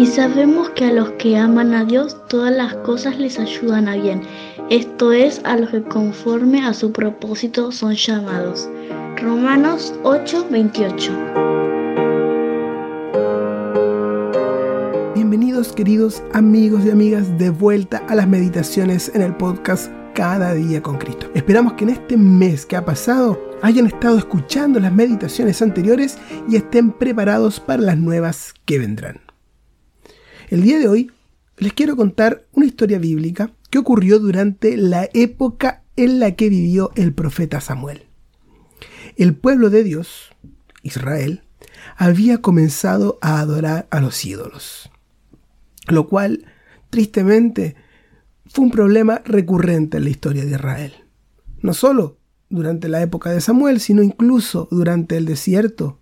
Y sabemos que a los que aman a Dios todas las cosas les ayudan a bien. Esto es a los que conforme a su propósito son llamados. Romanos 8:28. Bienvenidos queridos amigos y amigas de vuelta a las meditaciones en el podcast Cada día con Cristo. Esperamos que en este mes que ha pasado hayan estado escuchando las meditaciones anteriores y estén preparados para las nuevas que vendrán. El día de hoy les quiero contar una historia bíblica que ocurrió durante la época en la que vivió el profeta Samuel. El pueblo de Dios, Israel, había comenzado a adorar a los ídolos, lo cual, tristemente, fue un problema recurrente en la historia de Israel. No solo durante la época de Samuel, sino incluso durante el desierto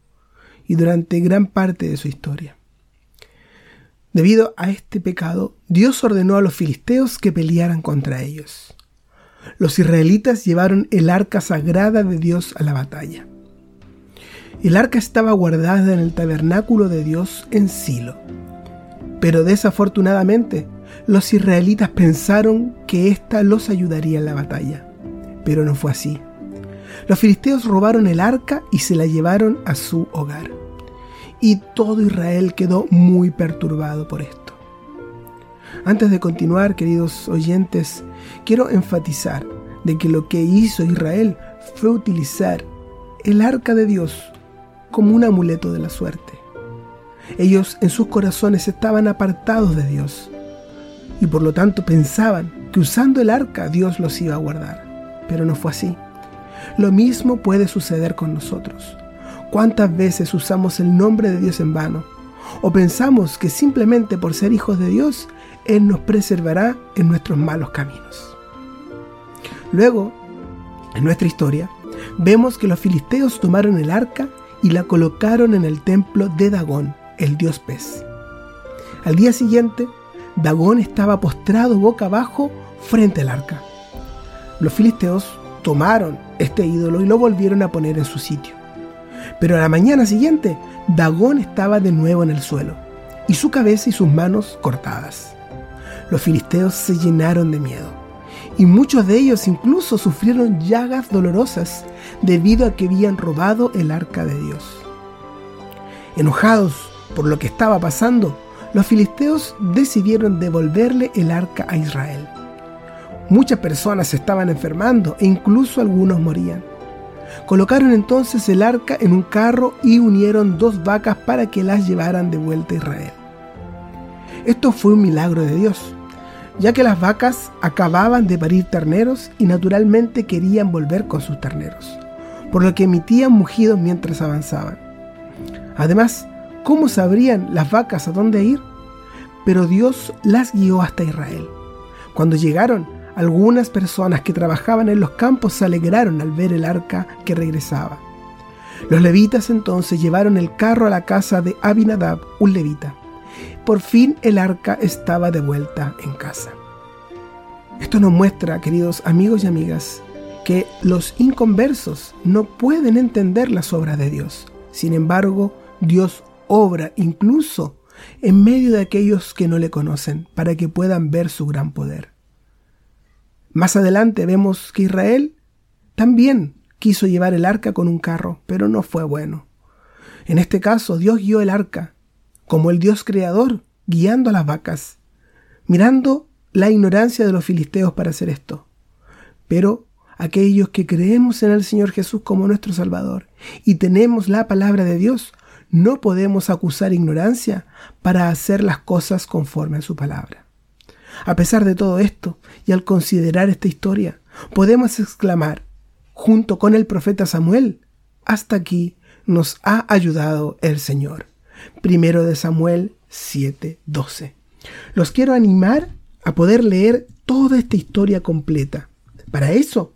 y durante gran parte de su historia. Debido a este pecado, Dios ordenó a los filisteos que pelearan contra ellos. Los israelitas llevaron el arca sagrada de Dios a la batalla. El arca estaba guardada en el tabernáculo de Dios en Silo. Pero desafortunadamente, los israelitas pensaron que ésta los ayudaría en la batalla. Pero no fue así. Los filisteos robaron el arca y se la llevaron a su hogar y todo Israel quedó muy perturbado por esto. Antes de continuar, queridos oyentes, quiero enfatizar de que lo que hizo Israel fue utilizar el arca de Dios como un amuleto de la suerte. Ellos en sus corazones estaban apartados de Dios y por lo tanto pensaban que usando el arca Dios los iba a guardar. Pero no fue así. Lo mismo puede suceder con nosotros. ¿Cuántas veces usamos el nombre de Dios en vano? ¿O pensamos que simplemente por ser hijos de Dios, Él nos preservará en nuestros malos caminos? Luego, en nuestra historia, vemos que los filisteos tomaron el arca y la colocaron en el templo de Dagón, el dios pez. Al día siguiente, Dagón estaba postrado boca abajo frente al arca. Los filisteos tomaron este ídolo y lo volvieron a poner en su sitio. Pero a la mañana siguiente, Dagón estaba de nuevo en el suelo, y su cabeza y sus manos cortadas. Los filisteos se llenaron de miedo, y muchos de ellos incluso sufrieron llagas dolorosas debido a que habían robado el arca de Dios. Enojados por lo que estaba pasando, los filisteos decidieron devolverle el arca a Israel. Muchas personas estaban enfermando e incluso algunos morían. Colocaron entonces el arca en un carro y unieron dos vacas para que las llevaran de vuelta a Israel. Esto fue un milagro de Dios, ya que las vacas acababan de parir terneros y naturalmente querían volver con sus terneros, por lo que emitían mugidos mientras avanzaban. Además, ¿cómo sabrían las vacas a dónde ir? Pero Dios las guió hasta Israel. Cuando llegaron, algunas personas que trabajaban en los campos se alegraron al ver el arca que regresaba. Los levitas entonces llevaron el carro a la casa de Abinadab, un levita. Por fin el arca estaba de vuelta en casa. Esto nos muestra, queridos amigos y amigas, que los inconversos no pueden entender las obras de Dios. Sin embargo, Dios obra incluso en medio de aquellos que no le conocen para que puedan ver su gran poder. Más adelante vemos que Israel también quiso llevar el arca con un carro, pero no fue bueno. En este caso, Dios guió el arca, como el Dios creador, guiando a las vacas, mirando la ignorancia de los filisteos para hacer esto. Pero aquellos que creemos en el Señor Jesús como nuestro Salvador y tenemos la palabra de Dios, no podemos acusar ignorancia para hacer las cosas conforme a su palabra. A pesar de todo esto, y al considerar esta historia, podemos exclamar, junto con el profeta Samuel, hasta aquí nos ha ayudado el Señor. Primero de Samuel 7:12. Los quiero animar a poder leer toda esta historia completa. Para eso,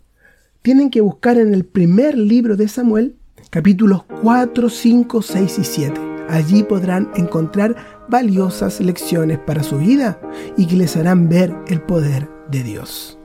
tienen que buscar en el primer libro de Samuel, capítulos 4, 5, 6 y 7. Allí podrán encontrar valiosas lecciones para su vida y que les harán ver el poder de Dios.